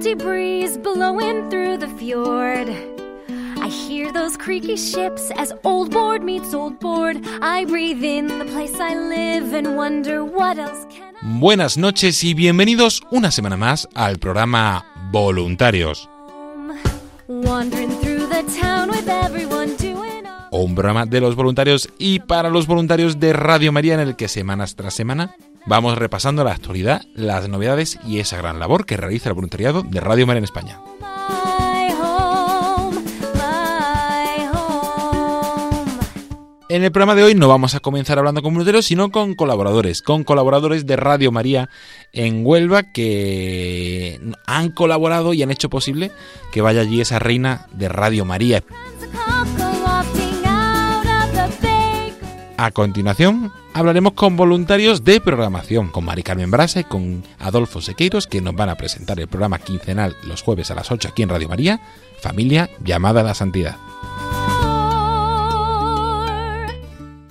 Salty breeze blowing through the fjord. I hear those creaky ships as old board meets old board. I breathe in the place I live and wonder what else can I Buenas noches y bienvenidos una semana más al programa Voluntarios, home? Wandering through the town with everyone doing all un programa de los voluntarios y para los voluntarios de Radio María en el que semanas tras semana vamos repasando la actualidad, las novedades y esa gran labor que realiza el voluntariado de Radio María en España. En el programa de hoy no vamos a comenzar hablando con voluntarios, sino con colaboradores, con colaboradores de Radio María en Huelva que han colaborado y han hecho posible que vaya allí esa reina de Radio María. A continuación, hablaremos con voluntarios de programación, con Mari Carmen Brasa y con Adolfo Sequeiros, que nos van a presentar el programa quincenal los jueves a las 8 aquí en Radio María, Familia llamada a la Santidad.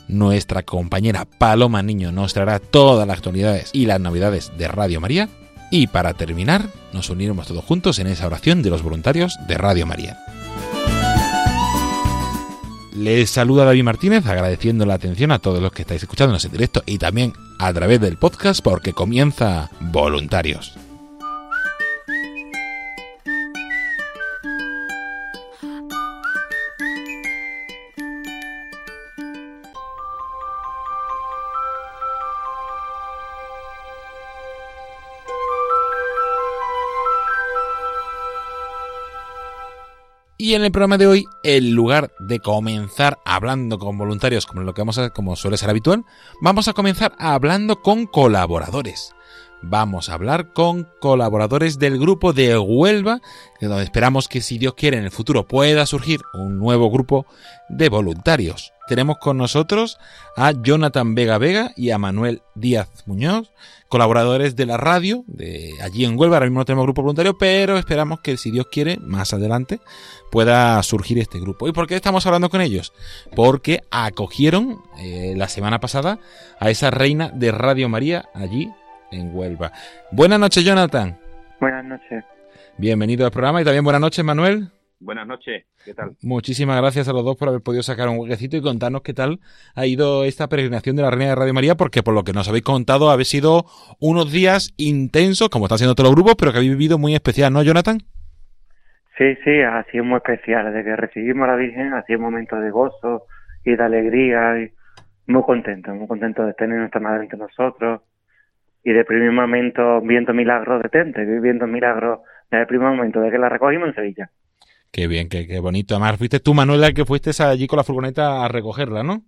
Nuestra compañera Paloma Niño nos traerá todas las actualidades y las novedades de Radio María. Y para terminar, nos uniremos todos juntos en esa oración de los voluntarios de Radio María. Les saluda David Martínez agradeciendo la atención a todos los que estáis escuchándonos en directo y también a través del podcast porque comienza Voluntarios. Y en el programa de hoy, en lugar de comenzar hablando con voluntarios como lo que vamos a, como suele ser habitual, vamos a comenzar hablando con colaboradores. Vamos a hablar con colaboradores del grupo de Huelva, de donde esperamos que si Dios quiere en el futuro pueda surgir un nuevo grupo de voluntarios. Tenemos con nosotros a Jonathan Vega Vega y a Manuel Díaz Muñoz, colaboradores de la radio, de allí en Huelva. Ahora mismo no tenemos grupo voluntario, pero esperamos que si Dios quiere, más adelante, pueda surgir este grupo. ¿Y por qué estamos hablando con ellos? Porque acogieron eh, la semana pasada a esa reina de Radio María allí en Huelva. Buenas noches, Jonathan. Buenas noches. Bienvenido al programa y también buenas noches, Manuel. Buenas noches, ¿qué tal? Muchísimas gracias a los dos por haber podido sacar un huequecito y contarnos qué tal ha ido esta peregrinación de la Reina de Radio María, porque por lo que nos habéis contado, habéis sido unos días intensos, como están siendo todos los grupos, pero que habéis vivido muy especial, ¿no, Jonathan? Sí, sí, ha sido muy especial. Desde que recibimos a la Virgen ha sido un momento de gozo y de alegría y muy contento, muy contento de tener nuestra madre entre nosotros y de primer momento viendo milagros de Tente, viviendo milagros desde el primer momento de que la recogimos en Sevilla. Qué bien, qué, qué bonito. Además, fuiste tú, Manuel, el que fuiste allí con la furgoneta a recogerla, ¿no?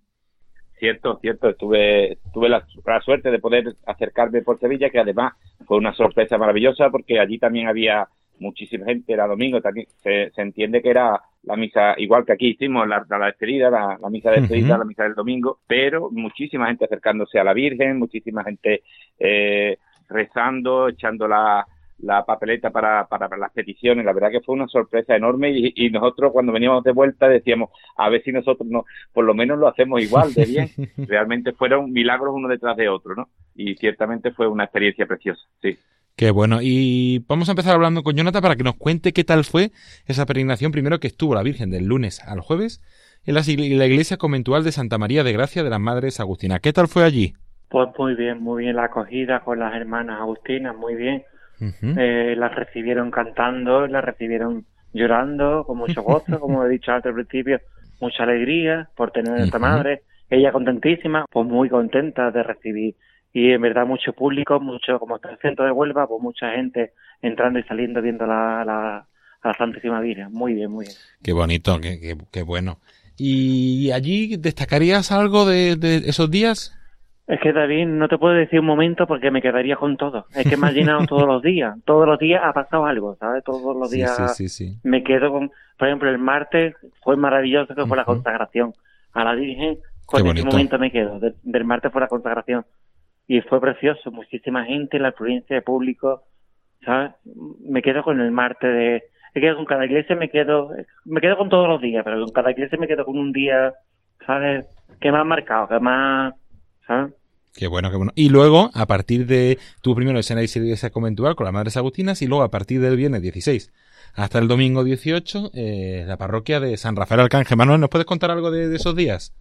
Cierto, cierto, estuve, tuve la, la suerte de poder acercarme por Sevilla, que además fue una sorpresa maravillosa porque allí también había muchísima gente, era domingo, también se, se entiende que era la misa, igual que aquí hicimos la, la despedida, la, la misa de despedida, la misa del domingo, pero muchísima gente acercándose a la Virgen, muchísima gente eh, rezando, echando la, la papeleta para, para las peticiones. La verdad que fue una sorpresa enorme y, y nosotros cuando veníamos de vuelta decíamos, a ver si nosotros no, por lo menos lo hacemos igual de bien. Realmente fueron milagros uno detrás de otro, ¿no? Y ciertamente fue una experiencia preciosa, sí. Qué bueno. Y vamos a empezar hablando con Jonathan para que nos cuente qué tal fue esa peregrinación primero que estuvo la Virgen del lunes al jueves en la, la iglesia conventual de Santa María de Gracia de las Madres Agustinas. ¿Qué tal fue allí? Pues muy bien, muy bien la acogida con las hermanas Agustinas, muy bien. eh, las recibieron cantando, las recibieron llorando, con mucho gozo, como he dicho antes al principio, mucha alegría por tener a esta madre. Ella contentísima, pues muy contenta de recibir. Y en verdad mucho público, mucho, como está el centro de Huelva, pues mucha gente entrando y saliendo viendo la, la, a la Santísima Virgen. Muy bien, muy bien. Qué bonito, qué, qué, qué bueno. ¿Y allí destacarías algo de, de esos días? Es que David, no te puedo decir un momento porque me quedaría con todo. Es que me ha llenado todos los días. Todos los días ha pasado algo, ¿sabes? Todos los días sí, sí, sí. me quedo con... Por ejemplo, el martes fue maravilloso que fue la consagración a la Virgen. Con Qué ese momento me quedo. De- del martes fue la consagración. Y fue precioso. Muchísima gente, la afluencia de público, ¿sabes? Me quedo con el martes de... Es que con cada iglesia me quedo... Me quedo con todos los días, pero con cada iglesia me quedo con un día, ¿sabes? Que me ha marcado, que más... ¿Sabes? Qué bueno, qué bueno. Y luego, a partir de tu primero en la iglesia conventual con las Madres Agustinas y luego a partir del viernes 16 hasta el domingo 18, eh, la parroquia de San Rafael Arcángel. Manuel, ¿nos puedes contar algo de, de esos días?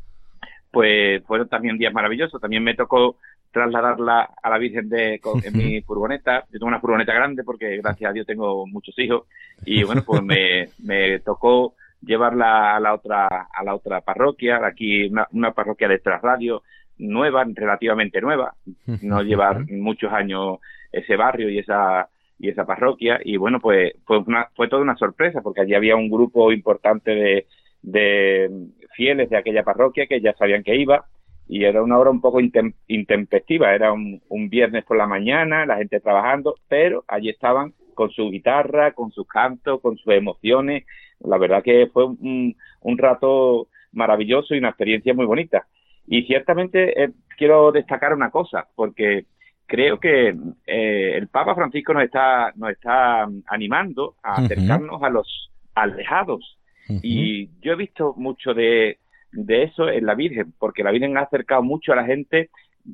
pues fueron también días maravillosos. También me tocó trasladarla a la Virgen de, con- en mi furgoneta. Yo tengo una furgoneta grande porque gracias a Dios tengo muchos hijos. Y bueno, pues me, me tocó llevarla a la otra a la otra parroquia, aquí una, una parroquia de radio nueva, relativamente nueva, no lleva muchos años ese barrio y esa y esa parroquia. Y bueno pues fue una fue toda una sorpresa porque allí había un grupo importante de, de fieles de aquella parroquia que ya sabían que iba y era una hora un poco intem- intempestiva. Era un, un viernes por la mañana la gente trabajando pero allí estaban con su guitarra con sus cantos con sus emociones. La verdad que fue un, un rato maravilloso y una experiencia muy bonita. Y ciertamente eh, quiero destacar una cosa porque creo que eh, el Papa Francisco nos está nos está animando a acercarnos a los alejados. Y yo he visto mucho de, de eso en la Virgen porque la Virgen ha acercado mucho a la gente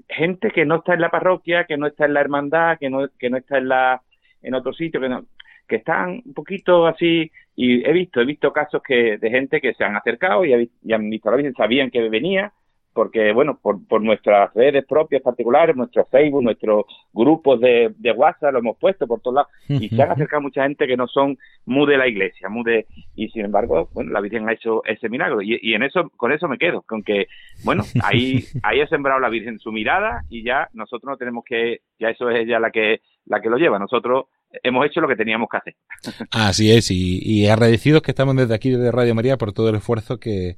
gente que no está en la parroquia que no está en la hermandad que no que no está en la en otro sitio que no que están un poquito así y he visto he visto casos que de gente que se han acercado y, ha han visto a la Virgen sabían que venía porque bueno, por, por nuestras redes propias particulares, nuestros Facebook, nuestros grupos de, de WhatsApp, lo hemos puesto por todos lados, y se han acercado mucha gente que no son muy de la iglesia, muy de, y sin embargo, bueno, la Virgen ha hecho ese milagro, y, y en eso, con eso me quedo, con que, bueno, ahí, ahí ha sembrado la Virgen su mirada, y ya nosotros no tenemos que, ya eso es ella la que, la que lo lleva, nosotros hemos hecho lo que teníamos que hacer. Así es, y, y agradecidos que estamos desde aquí, desde Radio María, por todo el esfuerzo que,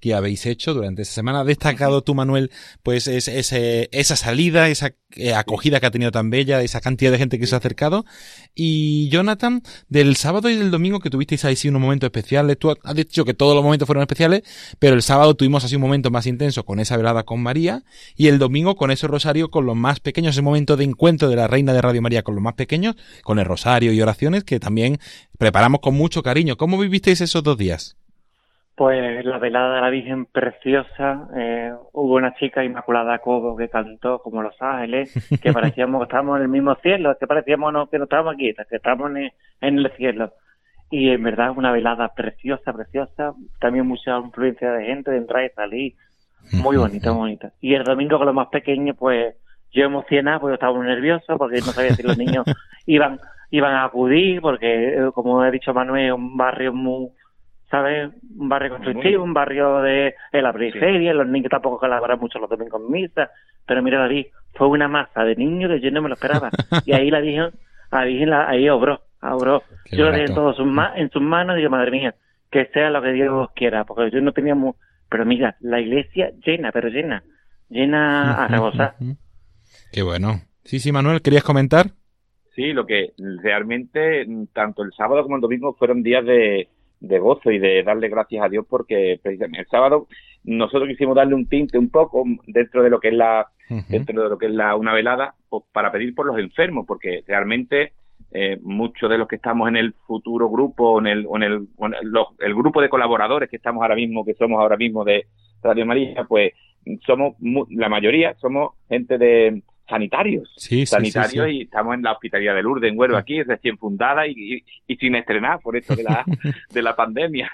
que habéis hecho durante esta semana. Destacado tú, Manuel, pues es, ese- esa salida, esa eh, acogida que ha tenido tan bella, esa cantidad de gente que se ha acercado. Y Jonathan, del sábado y del domingo que tuvisteis ahí sí unos momentos especiales, tú has dicho que todos los momentos fueron especiales, pero el sábado tuvimos así un momento más intenso con esa velada con María y el domingo con ese rosario con los más pequeños, ese momento de encuentro de la Reina de Radio María con los más pequeños, con el rosario y oraciones que también preparamos con mucho cariño. ¿Cómo vivisteis esos dos días? Pues la velada de la Virgen preciosa, eh, hubo una chica Inmaculada Cobo que cantó como Los Ángeles, que parecíamos que estábamos en el mismo cielo, que parecíamos no, que no estábamos aquí, que estábamos en, en el cielo. Y en verdad una velada preciosa, preciosa, también mucha influencia de gente de entrar y salir, muy bonita, muy bonita. Y el domingo con los más pequeños, pues yo emocionado porque estaba muy nervioso, porque no sabía si los niños iban iban a acudir, porque eh, como he dicho Manuel, es un barrio muy ¿sabes? Un barrio constructivo, un barrio de, de la periferia, los niños tampoco colaboran mucho los domingos en misa, pero mira David, fue una masa de niños que yo no me lo esperaba, y ahí la Virgen, la Virgen la- ahí obró, obró, Qué yo lo dejé todo sus ma- en sus manos y digo, madre mía, que sea lo que Dios quiera, porque yo no teníamos, pero mira, la iglesia llena, pero llena, llena a rebosar. Qué bueno. Sí, sí, Manuel, ¿querías comentar? Sí, lo que realmente tanto el sábado como el domingo fueron días de, de gozo y de darle gracias a Dios porque precisamente el sábado nosotros quisimos darle un tinte un poco dentro de lo que es la dentro de lo que es la una velada pues, para pedir por los enfermos porque realmente eh, muchos de los que estamos en el futuro grupo en el o en el, o en el, los- el grupo de colaboradores que estamos ahora mismo que somos ahora mismo de Radio María pues somos la mayoría somos gente de sanitarios. Sí, sanitarios sí, sí. y estamos en la hospitalidad de Lourdes, en Huelva, aquí, recién fundada y, y- y sin estrenar por esto de la, de la pandemia,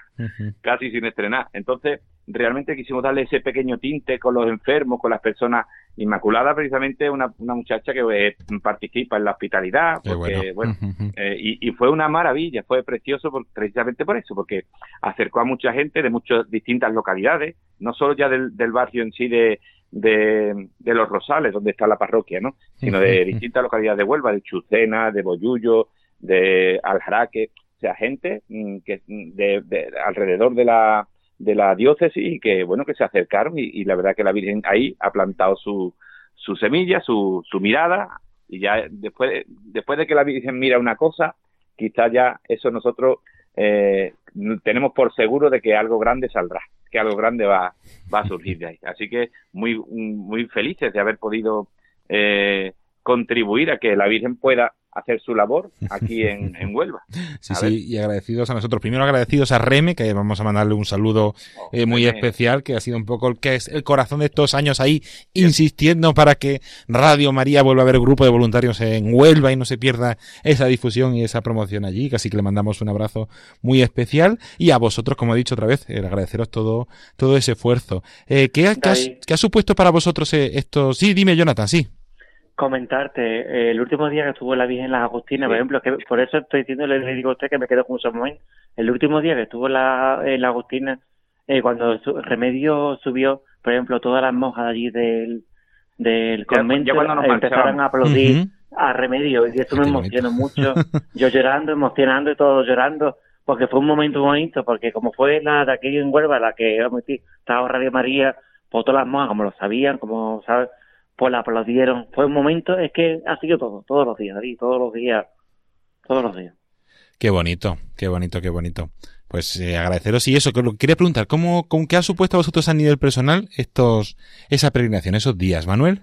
casi sin estrenar. Entonces, realmente quisimos darle ese pequeño tinte con los enfermos, con las personas inmaculadas, precisamente una, una muchacha que eh, participa en la hospitalidad, porque, bueno, eh, y, y fue una maravilla, fue precioso por- precisamente por eso, porque acercó a mucha gente de muchas distintas localidades, no solo ya del, del barrio en sí de, de, de Los Rosales, donde está la parroquia, ¿no? sino de distintas localidades de Huelva, de Chucena, de Boyullo, de Aljaraque, o sea, gente mm, que de, de- alrededor de la de la diócesis y que bueno que se acercaron y, y la verdad que la Virgen ahí ha plantado su, su semilla, su, su mirada y ya después después de que la Virgen mira una cosa, quizás ya eso nosotros eh, tenemos por seguro de que algo grande saldrá, que algo grande va, va a surgir de ahí. Así que muy, muy felices de haber podido eh, contribuir a que la Virgen pueda hacer su labor aquí en, en Huelva. Sí, A sí, ver. y agradecidos a nosotros. Primero agradecidos a Reme, que vamos a mandarle un saludo eh, muy Reme. especial, que ha sido un poco el que es el corazón de estos años ahí, insistiendo para que Radio María vuelva a haber grupo de voluntarios en Huelva y no se pierda esa difusión y esa promoción allí. Así que le mandamos un abrazo muy especial. Y a vosotros, como he dicho otra vez, eh, agradeceros todo, todo ese esfuerzo. Eh, ¿qué, ha, qué has- David. qué ha supuesto para vosotros eh, esto? Sí, dime, Jonathan, sí. Comentarte, eh, el último día que estuvo la Virgen en las Agustinas, por Sí. ejemplo, que por eso estoy diciendo, le, le digo a usted que me quedo con su momento. El último día que estuvo la, en la Agustina, eh, cuando su, Remedio subió, por ejemplo, todas las monjas de allí del, del convento ya cuando nos empezaron a aplaudir Ujú. a Remedio y eso me emocionó mucho. Yo llorando, emocionando y todo llorando, porque fue un momento bonito, porque como fue la de aquí en Huelva, la que vamos a decir, estaba Radio María, pues todas las monjas, como lo sabían, como sabes, pues la aplaudieron. Fue un momento, es que ha sido todo, todos los días, David, todos los días, todos los días. Qué bonito, qué bonito, qué bonito. Pues eh, agradeceros y eso, que lo que quería preguntar, ¿cómo, ¿con qué ha supuesto a vosotros a nivel personal estos, esa peregrinación, esos días, Manuel?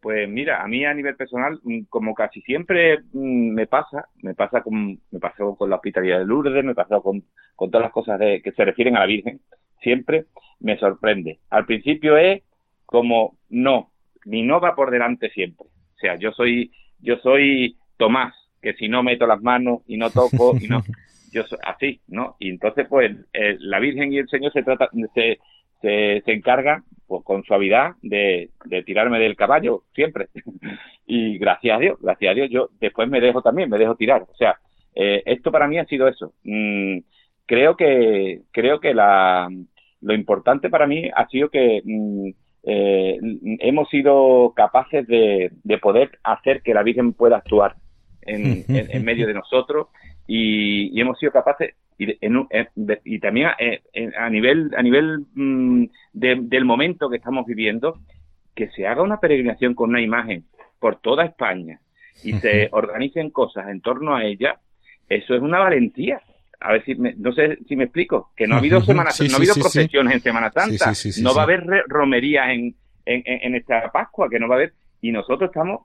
Pues mira, a mí a nivel personal, mm, como casi siempre mm, me pasa, me pasa con, me pasó con la hospitalidad de Lourdes, me pasó con, con todas las cosas de, que se refieren a la Virgen, siempre me sorprende. Al principio es como no, mi no va por delante siempre. O sea, yo soy, yo soy Tomás, que si no meto las manos y no toco y no, yo soy así, ¿no? Y entonces pues eh, la Virgen y el Señor se trata, se, se, se encargan pues con suavidad de, de tirarme del caballo siempre y gracias a Dios gracias a Dios yo después me dejo también me dejo tirar o sea eh, esto para mí ha sido eso Mm, creo que creo que la lo importante para mí ha sido que mm, eh, hemos sido capaces de, de poder hacer que la Virgen pueda actuar en, en- en medio de nosotros y, y hemos sido capaces y, de- en de- y también eh, en- a nivel a nivel mm, de- del momento que estamos viviendo que se haga una peregrinación con una imagen por toda España y se organicen cosas en torno a ella eso es una valentía a ver si me- no sé si me explico que no ha habido semana sí, no ha habido sí, sí. procesiones en Semana Santa no va a haber romerías en, en, en- en esta Pascua que no va a haber y nosotros estamos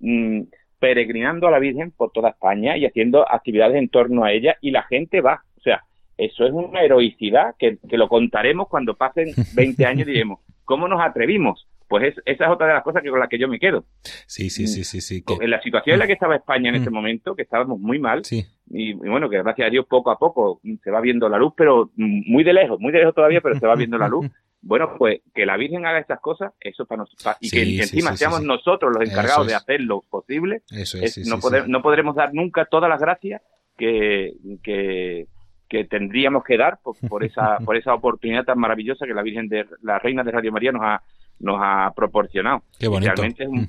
mm, peregrinando a la Virgen por toda España y haciendo actividades en torno a ella y la gente va. O sea, eso es una heroicidad que, que lo contaremos cuando pasen 20 años y diremos, ¿cómo nos atrevimos? Pues es- esa es otra de las cosas que con las que yo me quedo. Sí, sí, sí, sí, sí. que- En la situación en la que estaba España en Mm. ese momento, que estábamos muy mal, sí. y, y bueno, que gracias a Dios poco a poco se va viendo la luz, pero mm, muy de lejos, muy de lejos todavía, pero se va viendo la luz. Bueno, pues que la Virgen haga estas cosas, eso para nosotros, y Sí, que sí, encima seamos nosotros los encargados de es. hacer lo posible, Eso es- es, no, poder- podremos dar nunca todas las gracias que, que, que tendríamos que dar por, por esa por esa oportunidad tan maravillosa que la Virgen de la Reina de Radio María nos ha nos ha proporcionado. Qué bonito. Realmente es un,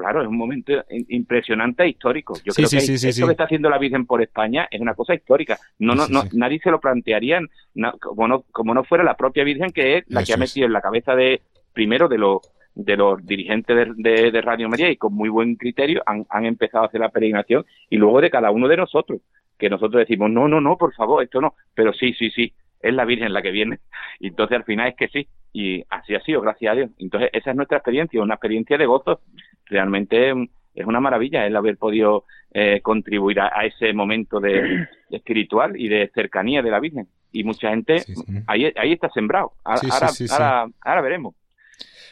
claro, es un momento impresionante e histórico. Yo Sí, creo sí, que sí, esto que está haciendo la Virgen por España es una cosa histórica. No, no, no, nadie se lo plantearía como no como no fuera la propia Virgen que es la que ha es. metido en la cabeza de primero de los de los dirigentes de, de- de Radio María y con muy buen criterio han, han empezado a hacer la peregrinación y luego de cada uno de nosotros que nosotros decimos no no no por favor esto no pero sí sí sí es la Virgen la que viene y entonces al final es que sí y así ha sido gracias a Dios. Entonces esa es nuestra experiencia una experiencia de gozo. Realmente es una maravilla el haber podido eh, contribuir a, a ese momento de, de espiritual y de cercanía de la Virgen. Y mucha gente Sí, sí. ahí ahí está sembrado. Ahora Sí, ahora, veremos.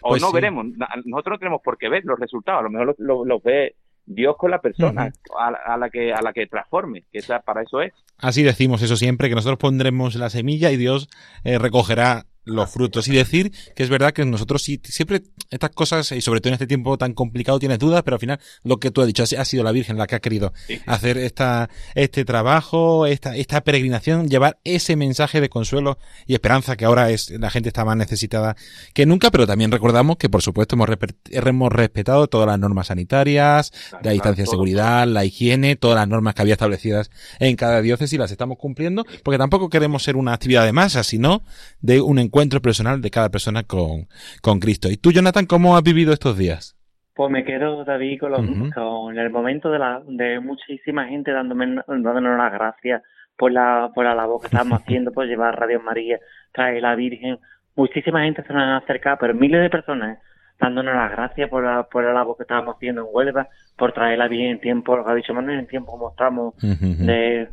O Pues no veremos. Nosotros no tenemos por qué ver los resultados, a lo mejor los lo, lo ve Dios con la persona a, la- a la que a la que transforme, que esa, para eso es. Así decimos eso siempre, que nosotros pondremos la semilla y Dios eh, recogerá los frutos. Y decir que es verdad que nosotros sí, siempre estas cosas, y sobre todo en este tiempo tan complicado, tienes dudas, pero al final lo que tú has dicho, ha sido la Virgen la que ha querido Sí. hacer esta, este trabajo, esta, esta peregrinación, llevar ese mensaje de consuelo y esperanza que ahora es, la gente está más necesitada que nunca, pero también recordamos que por supuesto hemos, hemos respetado todas las normas sanitarias, la distancia de seguridad, la higiene, todas las normas que había establecidas en cada diócesis las estamos cumpliendo, porque tampoco queremos ser una actividad de masa, sino de un encuentro personal de cada persona con, con Cristo. ¿Y tú, Jonathan, cómo has vivido estos días? Pues me quedo, David, con, los- Ujú. con el momento de, la, de muchísima gente dándome, dándonos las gracias por la, por la labor que estamos haciendo, por llevar Radio María, traer la Virgen. Muchísima gente se nos ha acercado, pero miles de personas dándonos las gracias por la, por la labor que estábamos haciendo en Huelva, por traer la Virgen en tiempo, lo que ha dicho Manuel, en tiempo como estamos. De,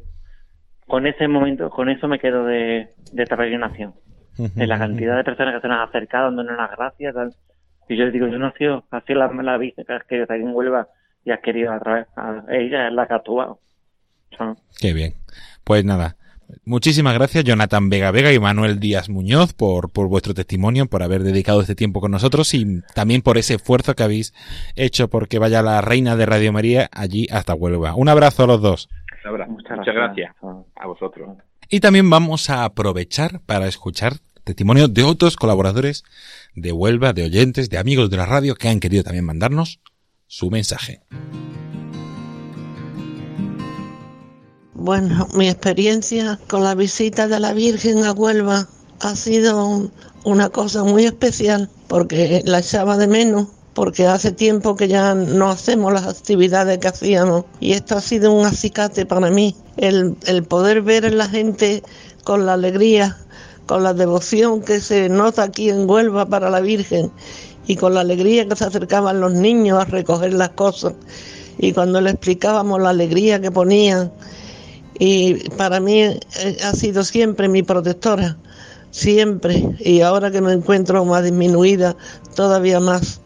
con ese momento, con eso me quedo de, de esta peregrinación. De la cantidad de personas que se nos han acercado dándonos las gracias. tal. Y yo les digo, yo no he sido, ha sido la, la Virgen que has querido estar en Huelva y has querido a través, a- ella es la que ha actuado. Son- Qué bien. Pues nada. Muchísimas gracias, Jonathan Vega Vega y Manuel Díaz Muñoz, por, por vuestro testimonio, por haber dedicado este tiempo con nosotros y también por ese esfuerzo que habéis hecho porque vaya la reina de Radio María allí hasta Huelva. Un abrazo a los dos. Un abrazo. Muchas Muchas, gracias. gracias. a vosotros. Y también vamos a aprovechar para escuchar testimonio de otros colaboradores de Huelva, de oyentes, de amigos de la radio que han querido también mandarnos su mensaje. Bueno, mi experiencia con la visita de la Virgen a Huelva ha sido un- una cosa muy especial porque la echaba de menos, porque hace tiempo que ya no hacemos las actividades que hacíamos. Y esto ha sido un acicate para mí, el, el poder ver a la gente con la alegría, con la devoción que se nota aquí en Huelva para la Virgen y con la alegría que se acercaban los niños a recoger las cosas. Y cuando le explicábamos la alegría que ponían y para mí eh, ha sido siempre mi protectora, siempre, y ahora que me encuentro más disminuida, todavía más.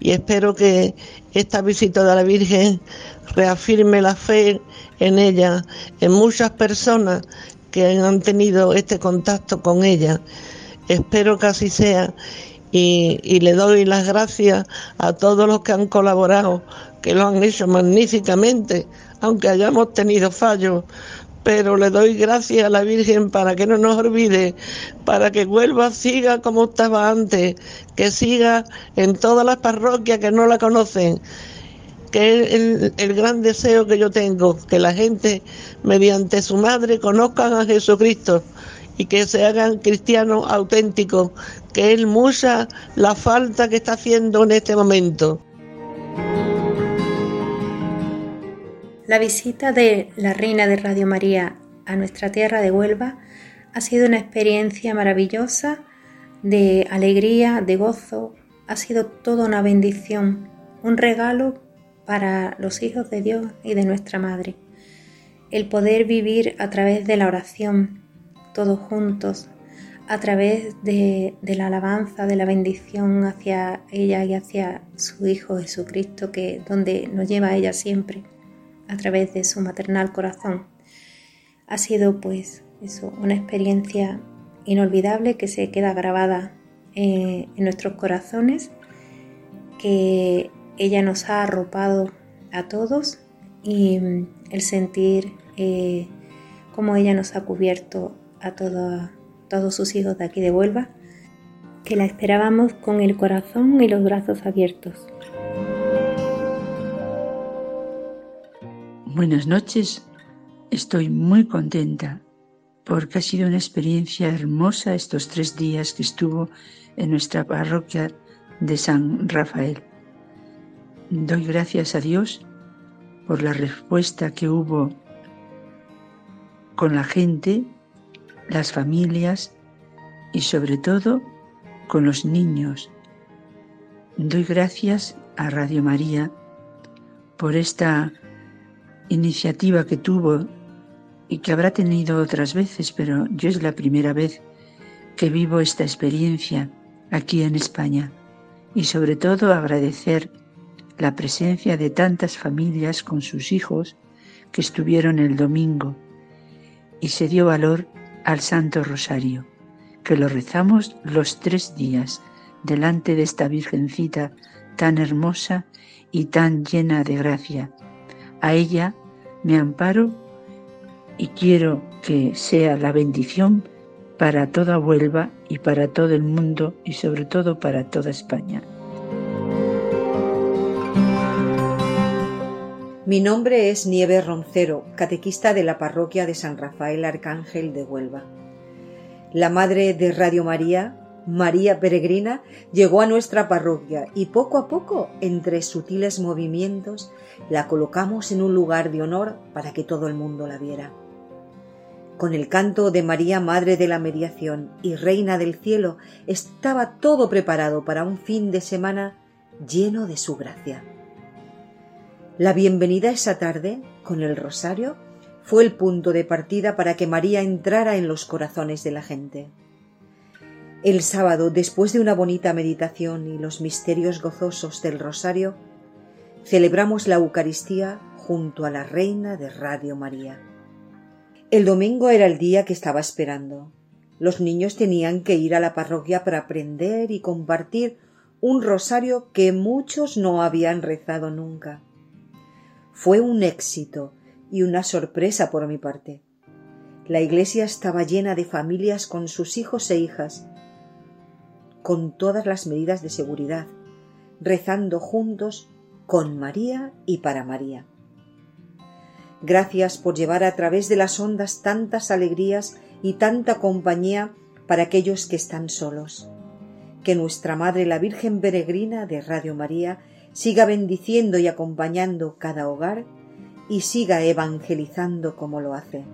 Y espero que esta visita de la Virgen reafirme la fe en ella, en muchas personas que han tenido este contacto con ella. Espero que así sea y, y le doy las gracias a todos los que han colaborado, que lo han hecho magníficamente, aunque hayamos tenido fallos. Pero le doy gracias a la Virgen para que no nos olvide, para que Huelva siga como estaba antes, que siga en todas las parroquias que no la conocen, que es el, el gran deseo que yo tengo, que la gente, mediante su madre, conozcan a Jesucristo y que se hagan cristianos auténticos, que es mucha la falta que está haciendo en este momento. La visita de la Reina de Radio María a nuestra tierra de Huelva ha sido una experiencia maravillosa de alegría, de gozo, ha sido toda una bendición, un regalo para los hijos de Dios y de nuestra Madre. El poder vivir a través de la oración, todos juntos, a través de, la alabanza, de la bendición hacia ella y hacia su Hijo Jesucristo, que donde nos lleva a ella siempre a través de su maternal corazón. Ha sido pues eso, una experiencia inolvidable que se queda grabada eh, en nuestros corazones, que ella nos ha arropado a todos y mm, el sentir eh, cómo ella nos ha cubierto a todos sus hijos de aquí de Huelva, que la esperábamos con el corazón y los brazos abiertos. Buenas noches. Estoy muy contenta porque ha sido una experiencia hermosa estos tres días que estuvo en nuestra parroquia de San Rafael. Doy gracias a Dios por la respuesta que hubo con la gente, las familias y sobre todo con los niños. Doy gracias a Radio María por esta iniciativa que tuvo y que habrá tenido otras veces, pero yo es la primera vez que vivo esta experiencia aquí en España y sobre todo agradecer la presencia de tantas familias con sus hijos que estuvieron el domingo y se dio valor al Santo Rosario, que lo rezamos los tres días delante de esta Virgencita tan hermosa y tan llena de gracia. A ella me amparo y quiero que sea la bendición para toda Huelva y para todo el mundo y sobre todo para toda España. Mi nombre es Nieve Roncero, catequista de la parroquia de San Rafael Arcángel de Huelva. La madre de Radio María, María Peregrina, llegó a nuestra parroquia y poco a poco, entre sutiles movimientos, la colocamos en un lugar de honor para que todo el mundo la viera. Con el canto de María, Madre de la Mediación y Reina del Cielo, estaba todo preparado para un fin de semana lleno de su gracia. La bienvenida esa tarde, con el rosario, fue el punto de partida para que María entrara en los corazones de la gente. El sábado, después de una bonita meditación y los misterios gozosos del rosario, celebramos la Eucaristía junto a la Reina de Radio María. El domingo era el día que estaba esperando. Los niños tenían que ir a la parroquia para aprender y compartir un rosario que muchos no habían rezado nunca. Fue un éxito y una sorpresa por mi parte. La iglesia estaba llena de familias con sus hijos e hijas, con todas las medidas de seguridad, rezando juntos con María y para María. Gracias por llevar a través de las ondas tantas alegrías y tanta compañía para aquellos que están solos. Que nuestra Madre la Virgen Peregrina de Radio María siga bendiciendo y acompañando cada hogar y siga evangelizando como lo hace.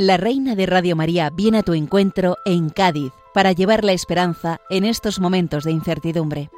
La Reina de Radio María viene a tu encuentro en Cádiz para llevar la esperanza en estos momentos de incertidumbre.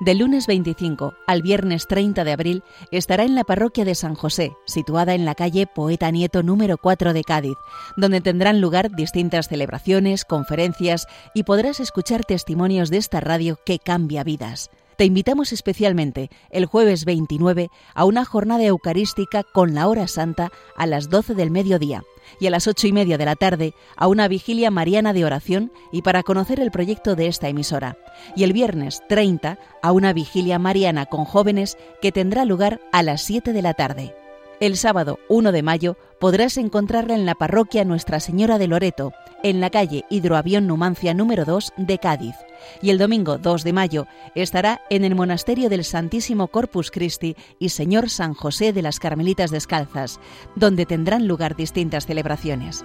Del lunes 25 al viernes 30 de abril estará en la parroquia de San José, situada en la calle Poeta Nieto número 4 de Cádiz, donde tendrán lugar distintas celebraciones, conferencias y podrás escuchar testimonios de esta radio que cambia vidas. Te invitamos especialmente el jueves 29 a una jornada eucarística con la hora santa a las 12 del mediodía y a las ocho y media de la tarde a una vigilia mariana de oración y para conocer el proyecto de esta emisora. Y el viernes 30 a una vigilia mariana con jóvenes que tendrá lugar a las 7 de la tarde. El sábado 1 de mayo podrás encontrarla en la parroquia Nuestra Señora de Loreto, en la calle Hidroavión Numancia número 2 de Cádiz. Y el domingo 2 de mayo estará en el Monasterio del Santísimo Corpus Christi y Señor San José de las Carmelitas Descalzas, donde tendrán lugar distintas celebraciones.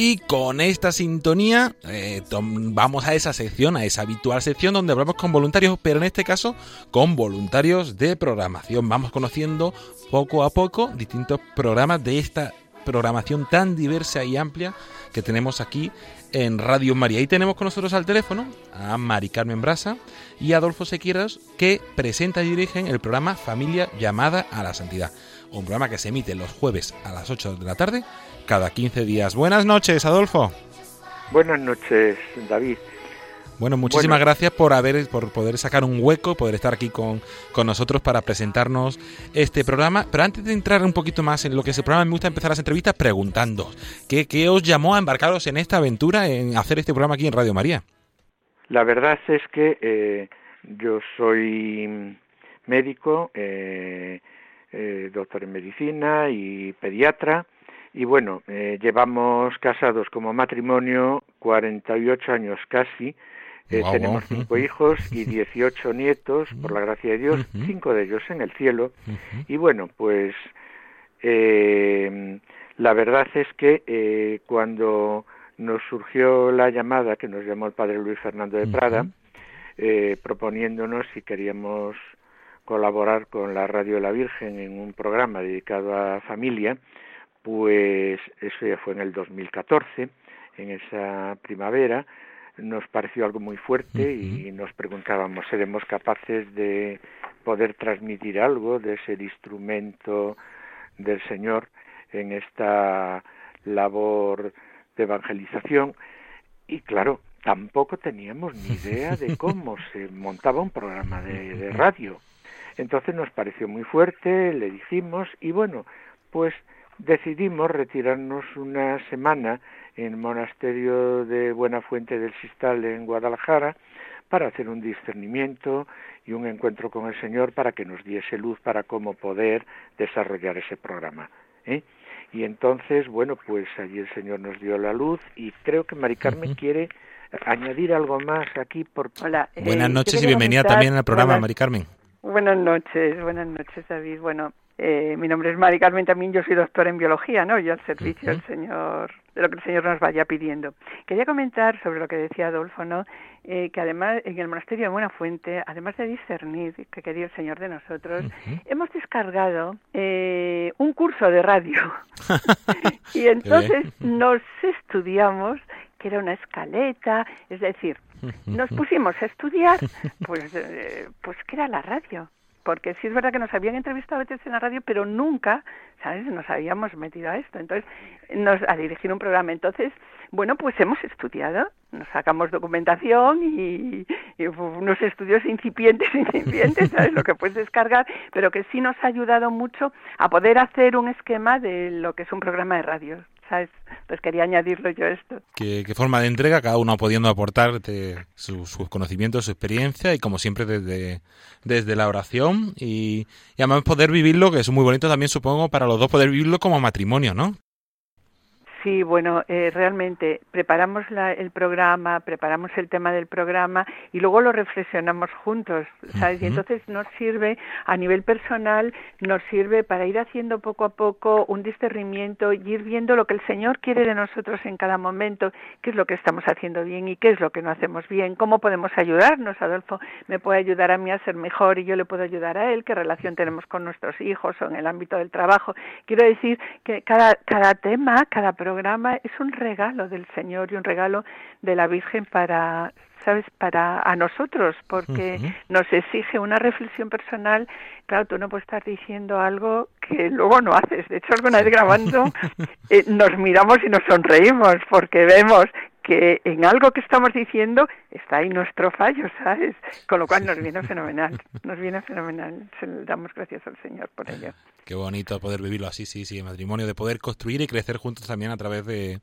Y con esta sintonía eh, vamos a esa sección, a esa habitual sección donde hablamos con voluntarios, pero en este caso con voluntarios de programación. Vamos conociendo poco a poco distintos programas de esta programación tan diversa y amplia que tenemos aquí en Radio María. Y tenemos con nosotros al teléfono a Mari Carmen Brasa y a Adolfo Sequieras que presenta y dirigen el programa Familia Llamada a la Santidad un programa que se emite los jueves a las 8 de la tarde, cada 15 días. Buenas noches, Adolfo. Buenas noches, David. Bueno, muchísimas gracias por haber, por poder sacar un hueco, poder estar aquí con, con, nosotros para presentarnos este programa. Pero antes de entrar un poquito más en lo que es el programa, me gusta empezar las entrevistas preguntando ¿qué, qué os llamó a embarcaros en esta aventura, en hacer este programa aquí en Radio María? La verdad es que eh, yo soy médico, eh, eh, doctor en medicina y pediatra. Y bueno, eh, llevamos casados como matrimonio 48 años casi. Eh, tenemos cinco hijos y 18 nietos, por la gracia de Dios, cinco de ellos en el cielo. Y bueno, pues eh, la verdad es que eh, cuando nos surgió la llamada que nos llamó el padre Luis Fernando de Prada, eh, proponiéndonos si queríamos colaborar con la Radio de la Virgen en un programa dedicado a familia, pues eso ya fue en el 2014, en esa primavera, nos pareció algo muy fuerte y nos preguntábamos, ¿seremos capaces de poder transmitir algo de ser instrumento del Señor en esta labor de evangelización? Y claro, tampoco teníamos ni idea de cómo se montaba un programa de, de radio. Entonces nos pareció muy fuerte, le dijimos y bueno, pues decidimos retirarnos una semana en el monasterio de Buena Fuente del Sistal en Guadalajara para hacer un discernimiento y un encuentro con el Señor para que nos diese luz para cómo poder desarrollar ese programa. ¿eh? Y entonces, bueno, pues allí el Señor nos dio la luz y creo que Mari Carmen quiere añadir algo más aquí. Por... Hola, eh, buenas noches y bienvenida también al programa, buenas, Mari Carmen. Buenas noches, buenas noches, David. Bueno, eh, mi nombre es Mari Carmen, también yo soy doctora en biología, ¿no? Yo al servicio del Señor, de lo que el Señor nos vaya pidiendo. Quería comentar sobre lo que decía Adolfo, ¿no? Eh, que además en el monasterio de Buena Fuente, además de discernir que quería el Señor de nosotros, hemos descargado eh, un curso de radio. y entonces nos estudiamos que era una escaleta, es decir, nos pusimos a estudiar, pues, eh, pues que era la radio porque sí es verdad que nos habían entrevistado a veces en la radio, pero nunca, ¿sabes?, nos habíamos metido a esto. Entonces, nos a dirigir un programa. Entonces, bueno, pues hemos estudiado, nos sacamos documentación y, y unos estudios incipientes, incipientes, ¿sabes?, lo que puedes descargar, pero que sí nos ha ayudado mucho a poder hacer un esquema de lo que es un programa de radio. ¿Sabes? Pues quería añadirlo yo esto. ¿Qué, forma de entrega? Cada uno pudiendo aportar sus, sus conocimientos, su experiencia y como siempre desde, desde la oración y, y además poder vivirlo, que es muy bonito también supongo para los dos poder vivirlo como matrimonio, ¿no? Sí, bueno, eh, realmente preparamos la, el programa, preparamos el tema del programa y luego lo reflexionamos juntos, ¿sabes? Y entonces nos sirve a nivel personal, nos sirve para ir haciendo poco a poco un discernimiento y ir viendo lo que el Señor quiere de nosotros en cada momento, qué es lo que estamos haciendo bien y qué es lo que no hacemos bien, cómo podemos ayudarnos. Adolfo me puede ayudar a mí a ser mejor y yo le puedo ayudar a él, qué relación tenemos con nuestros hijos o en el ámbito del trabajo. Quiero decir que cada, cada tema, cada programa, programa es un regalo del Señor y un regalo de la Virgen para sabes para a nosotros porque uh -huh. nos exige una reflexión personal. Claro tú no puedes estar diciendo algo que luego no haces. De hecho alguna vez grabando eh, nos miramos y nos sonreímos porque vemos que en algo que estamos diciendo está ahí nuestro fallo, ¿sabes? Con lo cual nos viene fenomenal, nos viene fenomenal. Se le damos gracias al Señor por ello. Qué bonito poder vivirlo así, sí, sí, matrimonio, de poder construir y crecer juntos también a través de,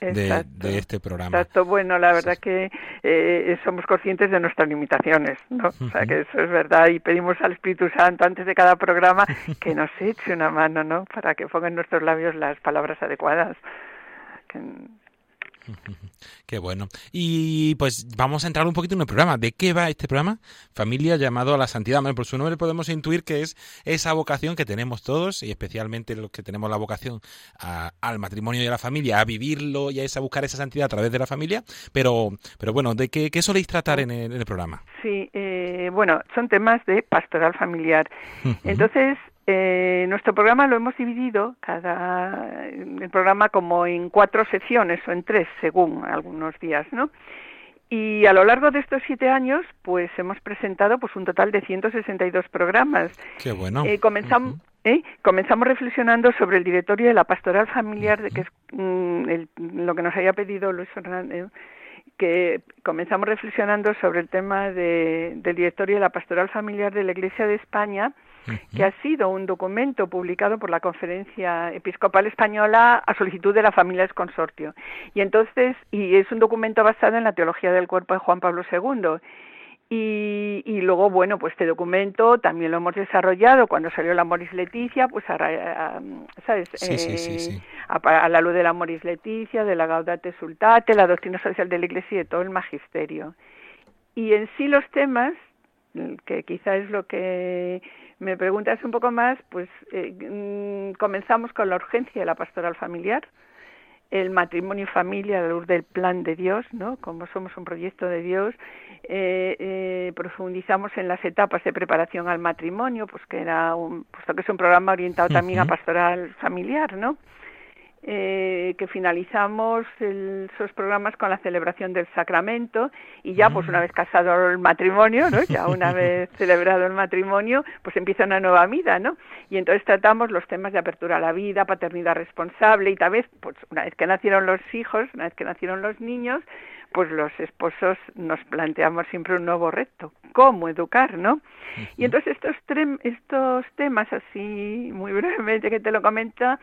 de, de este programa. Exacto, bueno, la verdad que eh, somos conscientes de nuestras limitaciones, ¿no? O sea, que eso es verdad y pedimos al Espíritu Santo antes de cada programa que nos eche una mano, ¿no? Para que ponga en nuestros labios las palabras adecuadas. Que, Qué bueno. Y pues vamos a entrar un poquito en el programa. ¿De qué va este programa? Familia llamado a la santidad. Por su nombre podemos intuir que es esa vocación que tenemos todos y especialmente los que tenemos la vocación a, al matrimonio y a la familia, a vivirlo y a, esa, buscar esa santidad a través de la familia. Pero, pero bueno, ¿de qué, qué soléis tratar en el, en el programa? Sí, eh, bueno, son temas de pastoral familiar. Entonces, eh, nuestro programa lo hemos dividido, cada el programa como en cuatro secciones o en tres, según algunos días, ¿no? Y a lo largo de estos siete años, pues hemos presentado pues un total de 162 programas. Qué bueno. Eh, comenzamos, uh -huh. ¿eh? comenzamos reflexionando sobre el directorio de la pastoral familiar, de que es mm, lo que nos había pedido Luis Fernández, que comenzamos reflexionando sobre el tema del directorio de la pastoral familiar de la Iglesia de España, que ha sido un documento publicado por la Conferencia Episcopal Española a solicitud de la familia del consortio. Y entonces, y es un documento basado en la teología del cuerpo de Juan Pablo II. Y, y, luego, bueno, pues este documento también lo hemos desarrollado cuando salió la Moris Leticia, pues a, ¿sabes? Eh, a, la luz de la Moris Leticia, de la Gaudate Sultate, la doctrina social de la Iglesia y de todo el magisterio. Y en sí los temas, que quizá es lo que me preguntas un poco más, pues eh, mm, comenzamos con la urgencia de la pastoral familiar, el matrimonio y familia, la luz del plan de Dios, ¿no? Como somos un proyecto de Dios, eh, eh, profundizamos en las etapas de preparación al matrimonio, pues que era un, puesto que es un programa orientado también a pastoral familiar, ¿no? Eh, que finalizamos esos programas con la celebración del sacramento y ya pues una vez casado el matrimonio, ¿no? ya una vez celebrado el matrimonio, pues empieza una nueva vida, ¿no? Y entonces tratamos los temas de apertura a la vida, paternidad responsable y tal vez, pues una vez que nacieron los hijos, una vez que nacieron los niños, pues los esposos nos planteamos siempre un nuevo reto, cómo educar, ¿no? Y entonces estos, estos temas así, muy brevemente que te lo comento,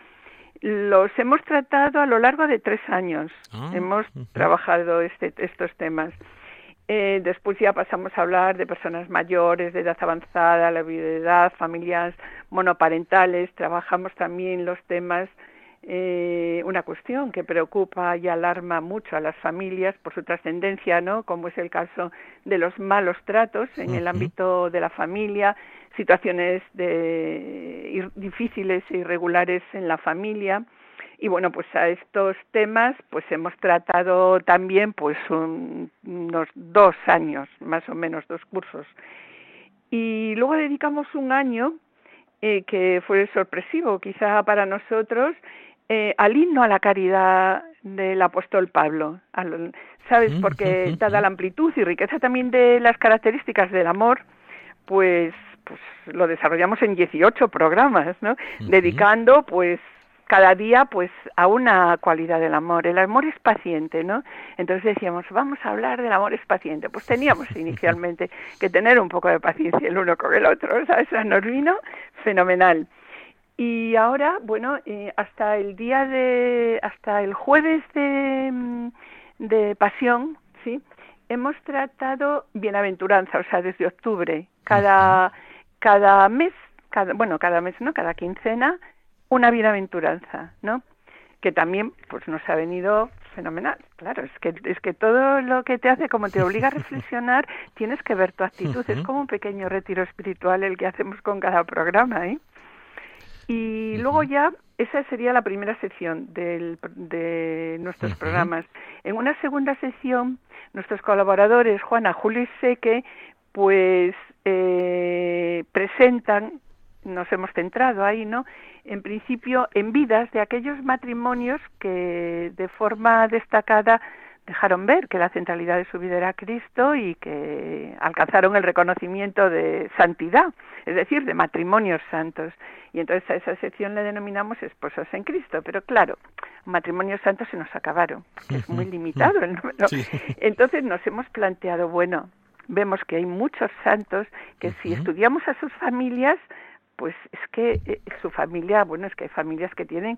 los hemos tratado a lo largo de tres años. Ah, hemos trabajado este, estos temas. Eh, después ya pasamos a hablar de personas mayores, de edad avanzada, la edad, familias monoparentales. Trabajamos también los temas, eh, una cuestión que preocupa y alarma mucho a las familias por su trascendencia, ¿no? Como es el caso de los malos tratos en el ámbito de la familia, situaciones de, difíciles e irregulares en la familia. Y bueno pues a estos temas pues hemos tratado también pues unos dos años más o menos dos cursos. Y luego dedicamos un año eh, que fue sorpresivo quizá para nosotros eh, al himno a la caridad del apóstol Pablo. Sabes mm, porque dada la amplitud y riqueza también de las características del amor pues pues lo desarrollamos en 18 programas, ¿no? Dedicando pues cada día pues a una cualidad del amor. El amor es paciente, ¿no? Entonces decíamos, vamos a hablar del amor es paciente. Pues teníamos inicialmente que tener un poco de paciencia el uno con el otro, ¿sabes? Nos vino fenomenal. Y ahora, bueno, eh, hasta el día de, hasta el jueves de, de pasión, ¿sí? Hemos tratado bienaventuranza, o sea, desde octubre, cada cada mes, cada, bueno, cada mes no, cada quincena, una bienaventuranza, ¿no? Que también pues nos ha venido fenomenal. Claro, es que es que todo lo que te hace como te obliga a reflexionar, tienes que ver tu actitud, es como un pequeño retiro espiritual el que hacemos con cada programa, ¿eh? Y luego ya esa sería la primera sección del, de nuestros programas. En una segunda sección, nuestros colaboradores, Juana, Julio y Seque, pues eh, presentan, nos hemos centrado ahí, ¿no? En principio, en vidas de aquellos matrimonios que de forma destacada dejaron ver que la centralidad de su vida era Cristo y que alcanzaron el reconocimiento de santidad, es decir, de matrimonios santos. Y entonces a esa sección le denominamos esposos en Cristo. Pero claro, matrimonios santos se nos acabaron, es muy limitado el número. Entonces nos hemos planteado, bueno, vemos que hay muchos santos que si estudiamos a sus familias, pues es que eh, su familia, bueno, es que hay familias que tienen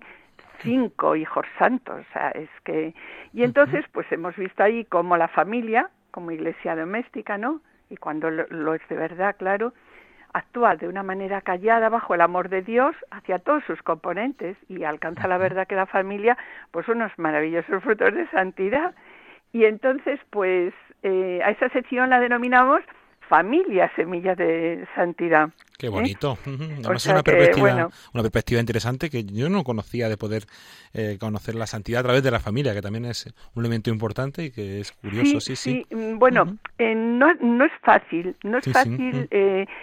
cinco hijos santos, o sea, es que y entonces pues hemos visto ahí como la familia, como iglesia doméstica, ¿no? Y cuando lo, es de verdad, claro, actúa de una manera callada bajo el amor de Dios hacia todos sus componentes y alcanza la verdad que la familia pues unos maravillosos frutos de santidad y entonces, pues eh, a esa sección la denominamos familia semilla de santidad. Qué ¿eh? bonito. Además es una perspectiva, una perspectiva interesante que yo no conocía de poder eh, conocer la santidad a través de la familia, que también es un elemento importante y que es curioso, sí, sí. Mm, bueno, no, no es fácil, no es fácil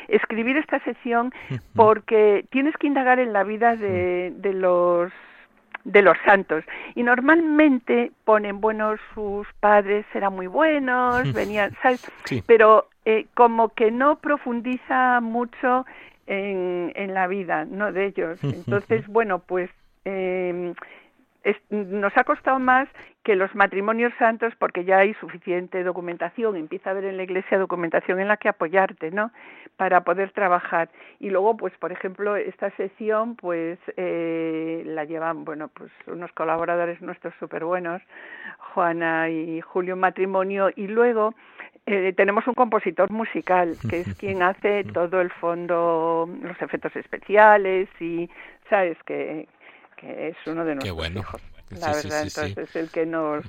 escribir esta sección porque tienes que indagar en la vida de, de los de los santos. Y normalmente ponen, bueno, sus padres eran muy buenos, venían, ¿sabes? Pero eh, como que no profundiza mucho en, en la vida, ¿no? De ellos. Entonces, bueno, pues eh, nos ha costado más que los matrimonios santos porque ya hay suficiente documentación, empieza a haber en la iglesia documentación en la que apoyarte, ¿no? Para poder trabajar. Y luego, pues, por ejemplo, esta sesión, pues, eh, la llevan, bueno, pues, unos colaboradores nuestros súper buenos, Juana y Julio Matrimonio, y luego eh, tenemos un compositor musical que es quien hace todo el fondo, los efectos especiales y, ¿sabes? Que, que es uno de nuestros bueno. hijos. La verdad, entonces es el que nos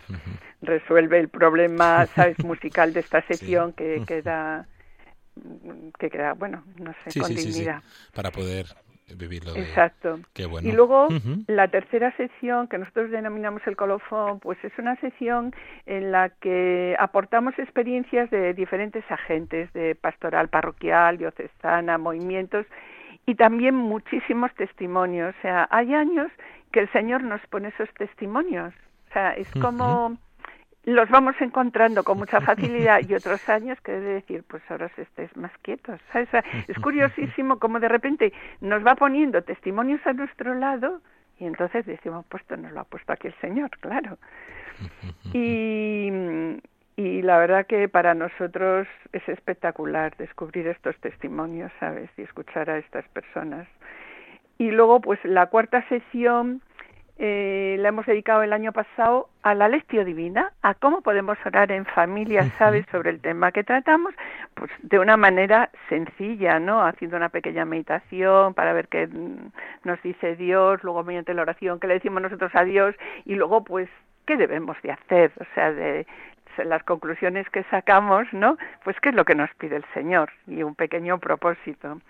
resuelve el problema, ¿sabes? musical de esta sesión que queda que queda, bueno, no sé, con dignidad. Para poder vivirlo. Exacto. Qué bueno. Y luego la tercera sección que nosotros denominamos el colofón, pues es una sesión en la que aportamos experiencias de diferentes agentes de pastoral parroquial, diocesana, movimientos y también muchísimos testimonios. O sea, hay años que el Señor nos pone esos testimonios. O sea, es como los vamos encontrando con mucha facilidad y otros años que debe decir, pues ahora os estéis más quietos. ¿sabes? Es curiosísimo como de repente nos va poniendo testimonios a nuestro lado y entonces decimos, pues esto nos lo ha puesto aquí el Señor, claro. Y, y la verdad que para nosotros es espectacular descubrir estos testimonios, ¿sabes? Y escuchar a estas personas. Y luego, pues la cuarta sesión eh, la hemos dedicado el año pasado a la lectio divina, a cómo podemos orar en familia, ¿sabes?, sobre el tema que tratamos, pues de una manera sencilla, ¿no? Haciendo una pequeña meditación para ver qué nos dice Dios, luego mediante la oración que le decimos nosotros a Dios y luego, pues, qué debemos de hacer, o sea, de las conclusiones que sacamos, ¿no? Pues qué es lo que nos pide el Señor y un pequeño propósito.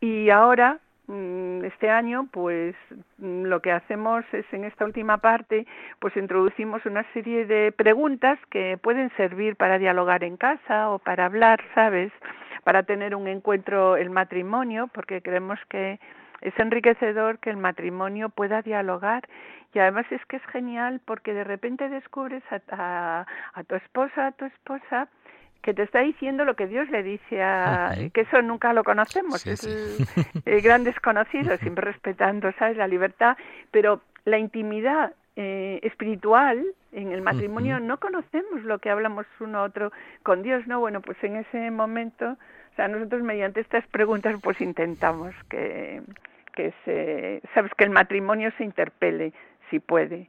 Y ahora, mm, este año, pues mm, lo que hacemos es en esta última parte, pues introducimos una serie de preguntas que pueden servir para dialogar en casa o para hablar, ¿sabes? Para tener un encuentro el matrimonio, porque creemos que es enriquecedor que el matrimonio pueda dialogar. Y además es que es genial porque de repente descubres a, a, tu esposa, a tu esposa, que te está diciendo lo que Dios le dice a que eso nunca lo conocemos es El, gran desconocido siempre respetando sabes la libertad. Pero la intimidad eh, espiritual en el matrimonio no conocemos lo que hablamos uno a otro con Dios no bueno pues en ese momento o sea nosotros mediante estas preguntas pues intentamos que que se sabes que el matrimonio se interpele si puede.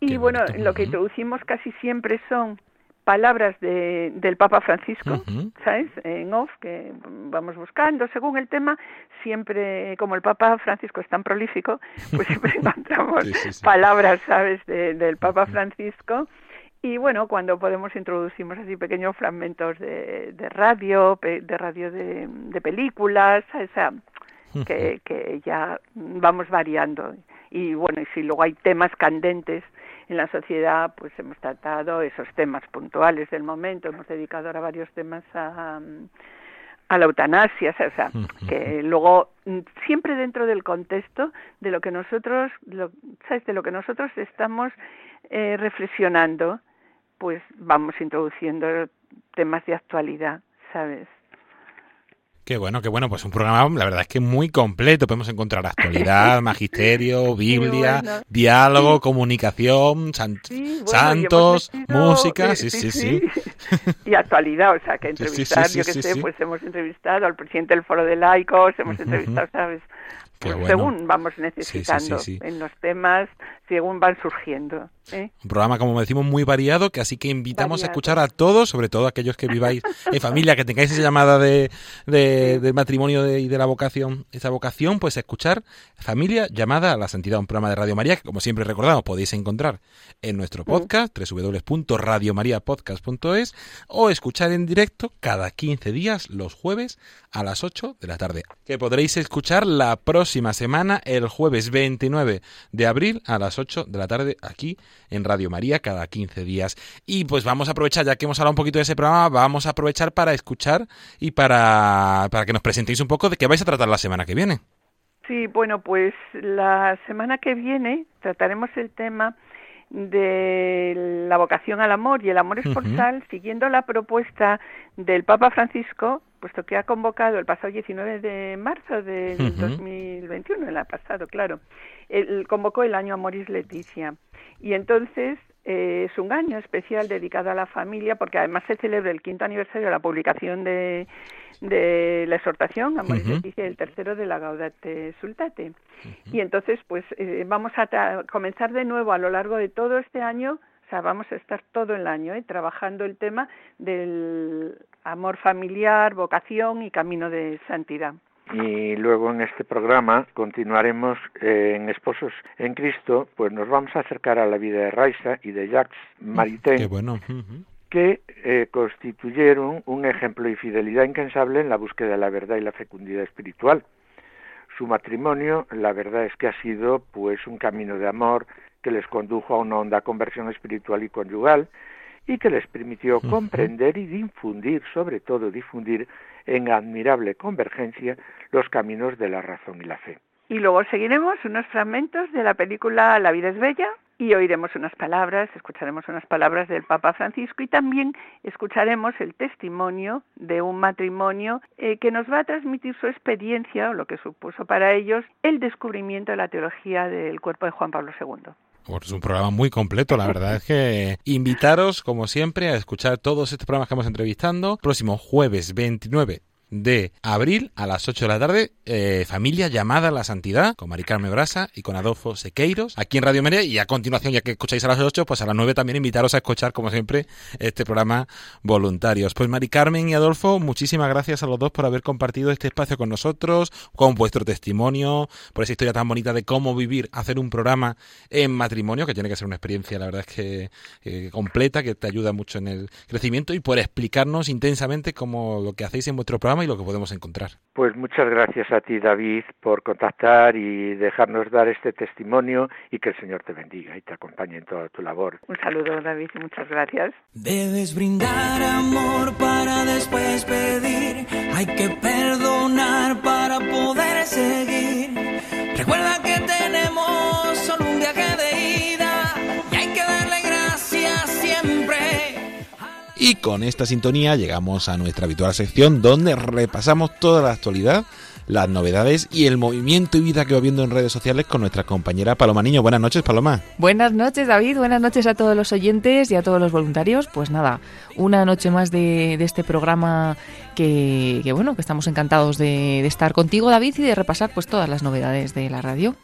Y bueno, lo que introducimos casi siempre son palabras de, del Papa Francisco, ¿sabes? En off, que vamos buscando según el tema, siempre, como el Papa Francisco es tan prolífico, pues siempre encontramos palabras, ¿sabes?, del Papa Francisco. Y bueno, cuando podemos introducimos así pequeños fragmentos de, de radio, de radio de, de películas, ¿sabes? que, que ya vamos variando y bueno, y si luego hay temas candentes en la sociedad, pues hemos tratado esos temas puntuales del momento, hemos dedicado ahora varios temas a, a la eutanasia, o sea, que luego mm, siempre dentro del contexto de lo que nosotros, lo, ¿sabes? De lo que nosotros estamos eh, reflexionando, pues vamos introduciendo temas de actualidad, ¿sabes? Qué bueno, qué bueno. Pues un programa, la verdad es que muy completo. Podemos encontrar actualidad, magisterio, Biblia, diálogo, comunicación, santos, música. Sí, sí, sí, Y actualidad, o sea, que entrevistar, yo que sé, pues hemos entrevistado al presidente del Foro de Laicos, hemos entrevistado, ¿sabes? Pues según vamos necesitando en los temas, según van surgiendo. ¿eh? Un programa, como decimos, muy variado, que así que invitamos a escuchar a todos, sobre todo aquellos que viváis en familia, que tengáis esa llamada de, de, matrimonio y de la vocación, esa vocación, pues escuchar Familia llamada a la santidad, un programa de Radio María que, como siempre recordamos, podéis encontrar en nuestro podcast, mm. www.radiomariapodcast.es, o escuchar en directo cada 15 días, los jueves, a las 8 de la tarde. Que podréis escuchar la próxima semana, el jueves 29 de abril, a las 8 de la tarde, aquí en Radio María, cada 15 días. Y pues vamos a aprovechar, ya que hemos hablado un poquito de ese programa, vamos a aprovechar para escuchar y para, para que nos presentéis un poco de qué vais a tratar la semana que viene. Sí, bueno, pues la semana que viene trataremos el tema de la vocación al amor y el amor es siguiendo la propuesta del Papa Francisco puesto que ha convocado el pasado 19 de marzo del 2021, el pasado, claro, él convocó el año Amoris Leticia. Y entonces eh, es un año especial dedicado a la familia porque además se celebra el quinto aniversario de la publicación de, de la exhortación Amoris Leticia y el tercero de la Gaudate Sultate. Y entonces, pues eh, vamos a comenzar de nuevo a lo largo de todo este año o sea, vamos a estar todo el año ¿eh? trabajando el tema del amor familiar, vocación y camino de santidad. Y luego en este programa continuaremos eh, en Esposos en Cristo, pues nos vamos a acercar a la vida de Raisa y de Jacques Maritain, que eh, constituyeron un ejemplo de fidelidad incansable en la búsqueda de la verdad y la fecundidad espiritual. Su matrimonio, la verdad es que ha sido pues un camino de amor, que les condujo a una honda conversión espiritual y conyugal y que les permitió comprender y difundir, sobre todo difundir en admirable convergencia los caminos de la razón y la fe. Y luego seguiremos unos fragmentos de la película La vida es bella y oiremos unas palabras, escucharemos unas palabras del Papa Francisco y también escucharemos el testimonio de un matrimonio eh, que nos va a transmitir su experiencia o lo que supuso para ellos el descubrimiento de la teología del cuerpo de Juan Pablo II. Es un programa muy completo, la verdad es que invitaros, como siempre, a escuchar todos estos programas que hemos entrevistando. Próximo jueves 29 de abril a las 8 de la tarde, eh, Familia llamada a la santidad, con Mari Carmen Brasa y con Adolfo Sequeiros, aquí en Radio María, y a continuación, ya que escucháis a las 8, pues a las 9 también invitaros a escuchar, como siempre, este programa Voluntarios. Pues Mari Carmen y Adolfo, muchísimas gracias a los dos por haber compartido este espacio con nosotros, con vuestro testimonio, por esa historia tan bonita de cómo vivir, hacer un programa en matrimonio, que tiene que ser una experiencia, la verdad es que eh, completa, que te ayuda mucho en el crecimiento, y por explicarnos intensamente cómo lo que hacéis en vuestro programa y lo que podemos encontrar. Pues muchas gracias a ti, David, por contactar y dejarnos dar este testimonio y que el Señor te bendiga y te acompañe en toda tu labor. Un saludo, David, y muchas gracias. Debes brindar amor para después pedir. Hay que perdonar para poder seguir. Recuerda que tenemos solo un viaje Y con esta sintonía llegamos a nuestra habitual sección donde repasamos toda la actualidad, las novedades y el movimiento y vida que va viendo en redes sociales con nuestra compañera Paloma Niño. Buenas noches, Paloma. Buenas noches, David. Buenas noches a todos los oyentes y a todos los voluntarios. Pues nada, una noche más de, este programa que, bueno, que estamos encantados de, de, estar contigo, David, y de repasar pues todas las novedades de la radio.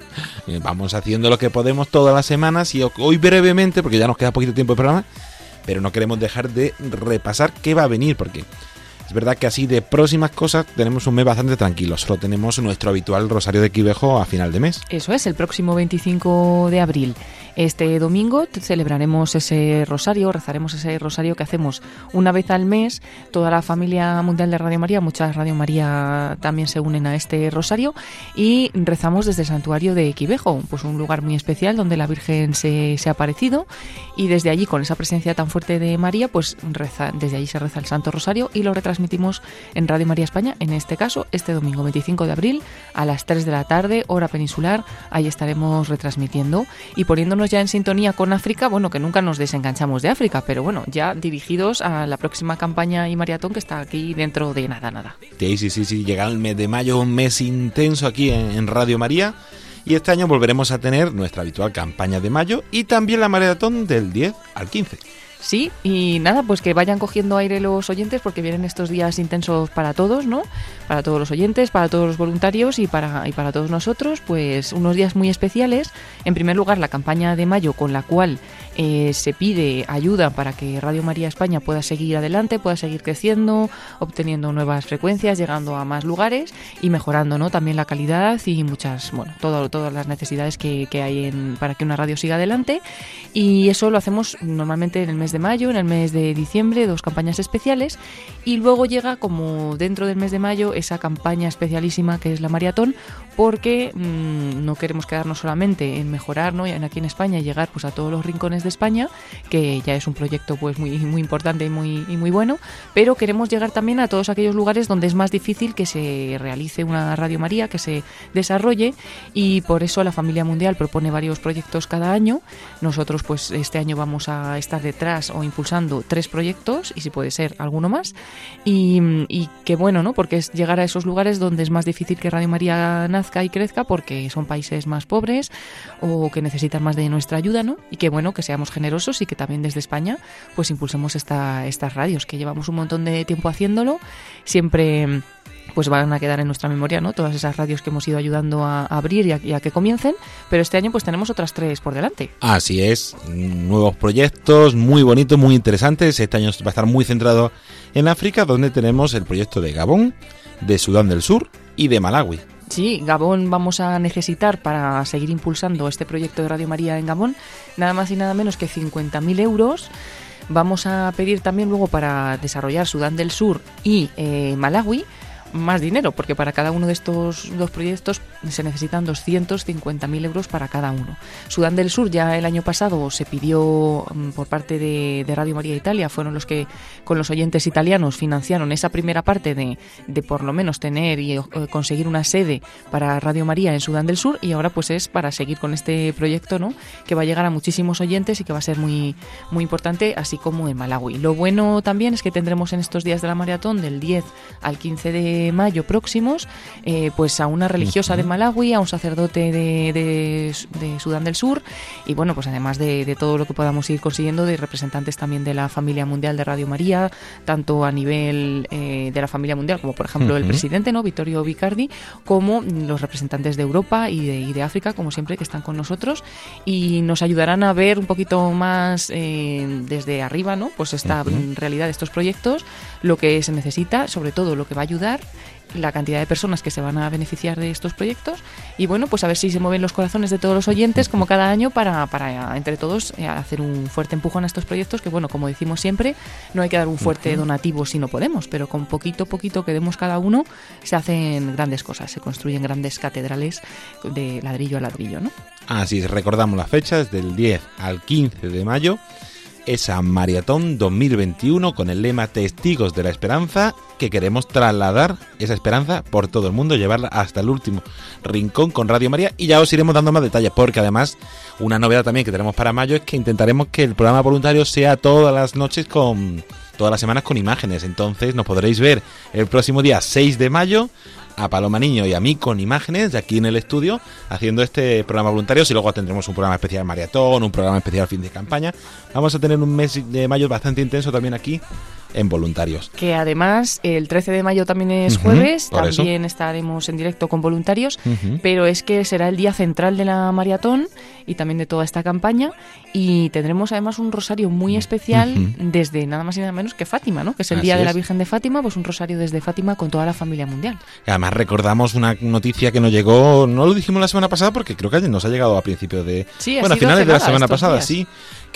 Eh, vamos haciendo lo que podemos todas las semanas y hoy brevemente, porque ya nos queda poquito tiempo de programa, pero no queremos dejar de repasar qué va a venir, porque es verdad que así de próximas cosas tenemos un mes bastante tranquilo. Solo tenemos nuestro habitual Rosario de Quivejo a final de mes. Eso es, el próximo 25 de abril. Este domingo celebraremos ese rosario, rezaremos ese rosario que hacemos una vez al mes. Toda la familia mundial de Radio María, muchas Radio María también se unen a este rosario y rezamos desde el santuario de Quivejo, pues un lugar muy especial donde la Virgen se, se ha aparecido y desde allí, con esa presencia tan fuerte de María, pues reza, desde allí se reza el Santo Rosario y lo retransmitimos en Radio María España, en este caso, este domingo 25 de abril a las 3 de la tarde, hora peninsular, ahí estaremos retransmitiendo y poniéndonos ya en sintonía con África, bueno, que nunca nos desenganchamos de África, pero bueno, ya dirigidos a la próxima campaña y maratón que está aquí dentro de nada, nada. Sí, sí, sí, llega el mes de mayo, un mes intenso aquí en, Radio María. Y este año volveremos a tener nuestra habitual campaña de mayo y también la maratón del 10 al 15. Sí, y nada, pues que vayan cogiendo aire los oyentes porque vienen estos días intensos para todos, ¿no? Para todos los oyentes, para todos los voluntarios y para, y para todos nosotros, pues unos días muy especiales. En primer lugar, la campaña de mayo con la cual eh, se pide ayuda para que Radio María España pueda seguir adelante, pueda seguir creciendo, obteniendo nuevas frecuencias, llegando a más lugares y mejorando, ¿no? También la calidad y muchas, bueno, todo, todas las necesidades que, que hay para que una radio siga adelante. Y eso lo hacemos normalmente en el mes de mayo, en el mes de diciembre, dos campañas especiales y luego llega como dentro del mes de mayo esa campaña especialísima que es la maratón porque mmm, no queremos quedarnos solamente en mejorar ¿no? aquí en España y llegar pues a todos los rincones España que ya es un proyecto pues muy muy importante y muy muy bueno pero queremos llegar también a todos aquellos lugares donde es más difícil que se realice una Radio María que se desarrolle y por eso la familia mundial propone varios proyectos cada año nosotros pues este año vamos a estar detrás o impulsando tres proyectos y si puede ser alguno más. Y, y qué bueno, ¿no? Porque es llegar a esos lugares donde es más difícil que Radio María nazca y crezca porque son países más pobres o que necesitan más de nuestra ayuda, ¿no? Y qué bueno que seamos generosos y que también desde España pues impulsemos esta, estas radios, que llevamos un montón de tiempo haciéndolo, siempre pues van a quedar en nuestra memoria, ¿no? Todas esas radios que hemos ido ayudando a, abrir y a, que comiencen, pero este año pues tenemos otras tres por delante. Así es, nuevos proyectos muy bonitos, muy interesantes. Este año va a estar muy centrado en África, donde tenemos el proyecto de Gabón, de Sudán del Sur y de Malawi. Sí, Gabón vamos a necesitar para seguir impulsando este proyecto de Radio María en Gabón nada más y nada menos que 50.000 euros. Vamos a pedir también luego para desarrollar Sudán del Sur y eh, Malawi más dinero, porque para cada uno de estos dos proyectos se necesitan 250.000 euros para cada uno. Sudán del Sur ya el año pasado se pidió mm, por parte de, Radio María Italia, fueron los que con los oyentes italianos financiaron esa primera parte de, de por lo menos tener y eh, conseguir una sede para Radio María en Sudán del Sur y ahora pues es para seguir con este proyecto, ¿no? Que va a llegar a muchísimos oyentes y que va a ser muy muy importante, así como en Malawi. Lo bueno también es que tendremos en estos días de la maratón del 10 al 15 de mayo próximos, eh, pues a una religiosa de Malawi, a un sacerdote de, Sudán del Sur y bueno, pues además de, todo lo que podamos ir consiguiendo de representantes también de la familia mundial de Radio María, tanto a nivel eh, de la familia mundial como por ejemplo el presidente, ¿no? Vittorio Vicardi, como los representantes de Europa y de, África, como siempre, que están con nosotros y nos ayudarán a ver un poquito más eh, desde arriba, ¿no? Pues esta realidad de estos proyectos, lo que se necesita, sobre todo lo que va a ayudar la cantidad de personas que se van a beneficiar de estos proyectos y bueno, pues a ver si se mueven los corazones de todos los oyentes como cada año para, para entre todos eh, hacer un fuerte empujón a estos proyectos que bueno, como decimos siempre, no hay que dar un fuerte donativo si no podemos, pero con poquito poquito que demos cada uno se hacen grandes cosas, se construyen grandes catedrales de ladrillo a ladrillo, ¿no? Así recordamos las fechas del 10 al 15 de mayo esa maratón 2021 con el lema Testigos de la Esperanza que queremos trasladar esa esperanza por todo el mundo, llevarla hasta el último rincón con Radio María. Y ya os iremos dando más detalles porque además una novedad también que tenemos para mayo es que intentaremos que el programa voluntario sea todas las noches con todas las semanas con imágenes, entonces nos podréis ver el próximo día 6 de mayo a Paloma Niño y a mí con imágenes de aquí en el estudio haciendo este programa voluntario. Y luego tendremos un programa especial maratón, un programa especial fin de campaña. Vamos a tener un mes de mayo bastante intenso también aquí en voluntarios. Que además el 13 de mayo también es jueves, también estaremos en directo con voluntarios, pero es que será el día central de la maratón y también de toda esta campaña y tendremos además un rosario muy especial desde nada más y nada menos que Fátima, ¿no? Que es el día de la Virgen de Fátima, pues un rosario desde Fátima con toda la familia mundial. además recordamos una noticia que nos llegó, no lo dijimos la semana pasada porque creo que nos ha llegado a principios de bueno, a finales de la semana pasada, sí,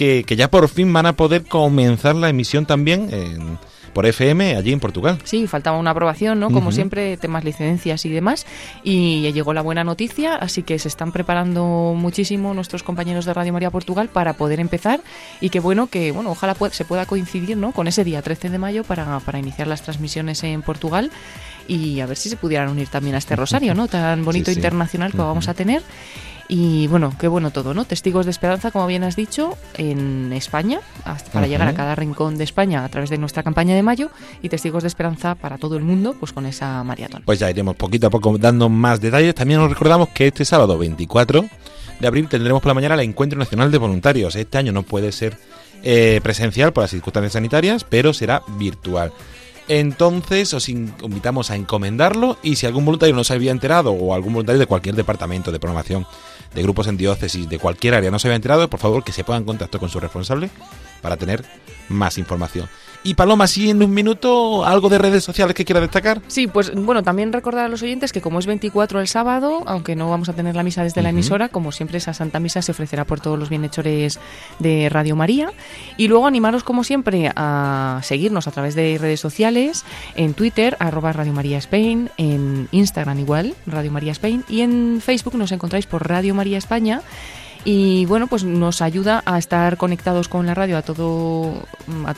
que, que ya por fin van a poder comenzar la emisión también en por FM allí en Portugal. Sí, faltaba una aprobación, ¿no? Como siempre, temas licencias y demás. Y llegó la buena noticia, así que se están preparando muchísimo nuestros compañeros de Radio María Portugal para poder empezar y que bueno, que bueno, ojalá se pueda coincidir, ¿no? Con ese día 13 de mayo para, para iniciar las transmisiones en Portugal y a ver si se pudieran unir también a este rosario, ¿no? Tan bonito internacional que vamos a tener. Y bueno, qué bueno todo, ¿no? Testigos de esperanza, como bien has dicho, en España, hasta para llegar a cada rincón de España a través de nuestra campaña de mayo, y testigos de esperanza para todo el mundo, pues con esa maratón. Pues ya iremos poquito a poco dando más detalles. También os recordamos que este sábado 24 de abril tendremos por la mañana el Encuentro Nacional de Voluntarios. Este año no puede ser eh, presencial por las circunstancias sanitarias, pero será virtual. Entonces os invitamos a encomendarlo y si algún voluntario no se había enterado o algún voluntario de cualquier departamento de programación de grupos en diócesis de cualquier área no se había enterado, por favor que se ponga en contacto con su responsable para tener más información. Y Paloma, sí, en un minuto, algo de redes sociales que quiera destacar. Sí, pues bueno, también recordar a los oyentes que como es 24 el sábado, aunque no vamos a tener la misa desde la emisora, como siempre esa Santa Misa se ofrecerá por todos los bienhechores de Radio María. Y luego animaros como siempre a seguirnos a través de redes sociales, en Twitter, arroba Radio María Spain, en Instagram igual, Radio María Spain, y en Facebook nos encontráis por Radio María España y bueno, pues nos ayuda a estar conectados con la radio a todo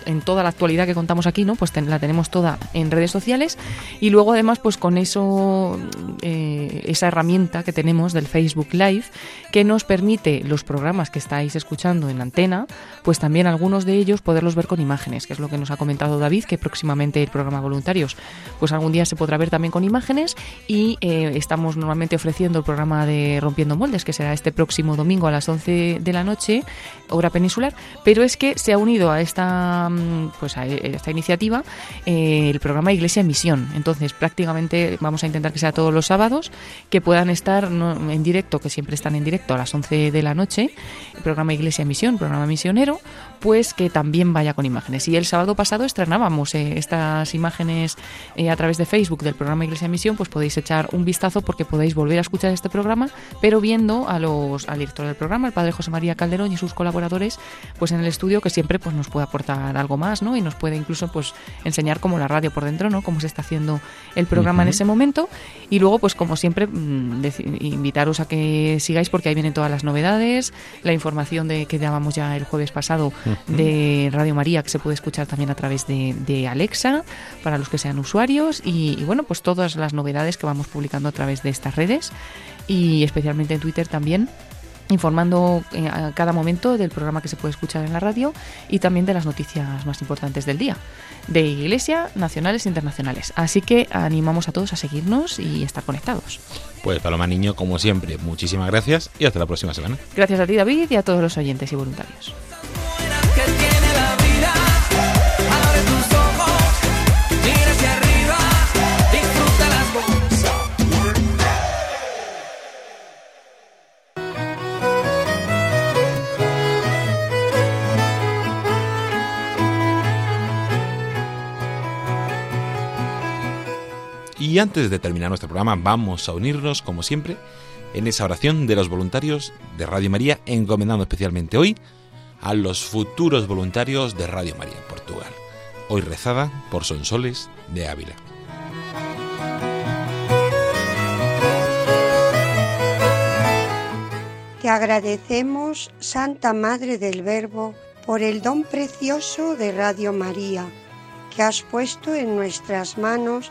en toda la actualidad que contamos aquí, ¿no? Pues la tenemos toda en redes sociales y luego además pues con eso eh, esa herramienta que tenemos del Facebook Live que nos permite los programas que estáis escuchando en antena, pues también algunos de ellos poderlos ver con imágenes, que es lo que nos ha comentado David, que próximamente el programa Voluntarios, pues algún día se podrá ver también con imágenes y eh, estamos normalmente ofreciendo el programa de Rompiendo Moldes, que será este próximo domingo a las 11 de la noche, hora peninsular, pero es que se ha unido a esta, mm, pues a esta iniciativa eh, el programa Iglesia en Misión. Entonces, prácticamente vamos a intentar que sea todos los sábados, que puedan estar en directo, que siempre están en directo a las 11 de la noche, el programa Iglesia en Misión, programa misionero, pues que también vaya con imágenes. Y el sábado pasado estrenábamos eh, estas imágenes eh, a través de Facebook del programa Iglesia en Misión, pues podéis echar un vistazo porque podéis volver a escuchar este programa, pero viendo a los, al director del programa, el padre José María Calderón y sus colaboradores, pues en el estudio que siempre pues nos puede aportar algo más, ¿no? Y nos puede incluso pues enseñar cómo la radio por dentro, ¿no? Cómo se está haciendo el programa en ese momento. Y luego, pues como siempre, mm, invitaros a que sigáis porque ahí vienen todas las novedades, la información de que dábamos ya el jueves pasado de Radio María que se puede escuchar también a través de, Alexa para los que sean usuarios y, y, bueno, pues todas las novedades que vamos publicando a través de estas redes y especialmente en Twitter también informando eh, a cada momento del programa que se puede escuchar en la radio y también de las noticias más importantes del día, de Iglesia, nacionales e internacionales. Así que animamos a todos a seguirnos y estar conectados. Pues Paloma Niño, como siempre, muchísimas gracias y hasta la próxima semana. Gracias a ti, David, y a todos los oyentes y voluntarios. Y antes de terminar nuestro programa, vamos a unirnos, como siempre, en esa oración de los voluntarios de Radio María, encomendando especialmente hoy a los futuros voluntarios de Radio María Portugal. Hoy rezada por Sonsoles de Ávila. Te agradecemos, Santa Madre del Verbo, por el don precioso de Radio María que has puesto en nuestras manos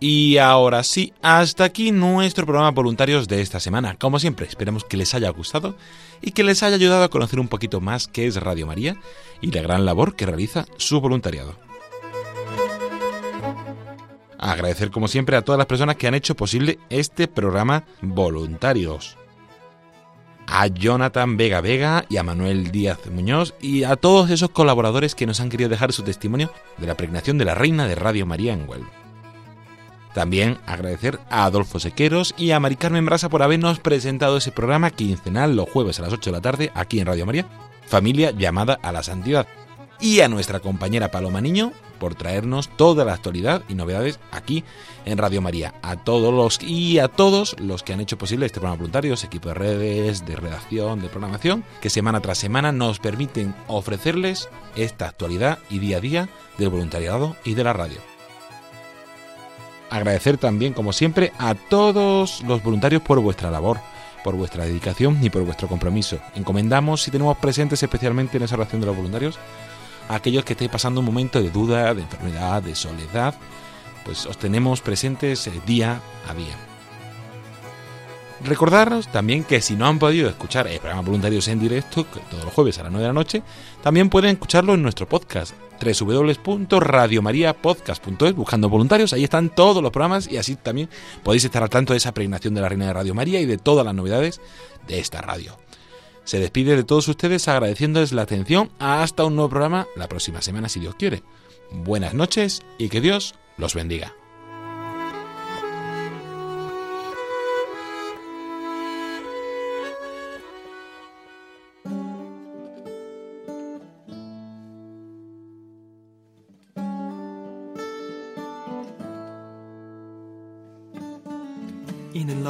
Y ahora sí, hasta aquí nuestro programa voluntarios de esta semana. Como siempre, esperamos que les haya gustado y que les haya ayudado a conocer un poquito más qué es Radio María y la gran labor que realiza su voluntariado. Agradecer como siempre a todas las personas que han hecho posible este programa voluntarios a Jonathan Vega Vega y a Manuel Díaz Muñoz y a todos esos colaboradores que nos han querido dejar su testimonio de la pregnación de la reina de Radio María en Huelva. También agradecer a Adolfo Sequeros y a Mari Carmen Brasa por habernos presentado ese programa quincenal los jueves a las 8 de la tarde aquí en Radio María, Familia llamada a la Santidad. Y a nuestra compañera Paloma Niño por traernos toda la actualidad y novedades aquí en Radio María. A todos los y a todos los que han hecho posible este programa voluntarios, equipo de redes, de redacción, de programación, que semana tras semana nos permiten ofrecerles esta actualidad y día a día del voluntariado y de la radio. Agradecer también, como siempre, a todos los voluntarios por vuestra labor, por vuestra dedicación y por vuestro compromiso. Encomendamos y tenemos presentes especialmente en esa oración de los voluntarios a aquellos que estéis pasando un momento de duda, de enfermedad, de soledad, pues os tenemos presentes eh, día a día. Recordaros también que si no han podido escuchar el programa Voluntarios en directo, todos los jueves a las 9 de la noche, también pueden escucharlo en nuestro podcast, www.radiomariapodcast.es, buscando voluntarios, ahí están todos los programas y así también podéis estar al tanto de esa pregnación de la Reina de Radio María y de todas las novedades de esta radio. Se despide de todos ustedes agradeciéndoles la atención hasta un nuevo programa la próxima semana si Dios quiere. Buenas noches y que Dios los bendiga.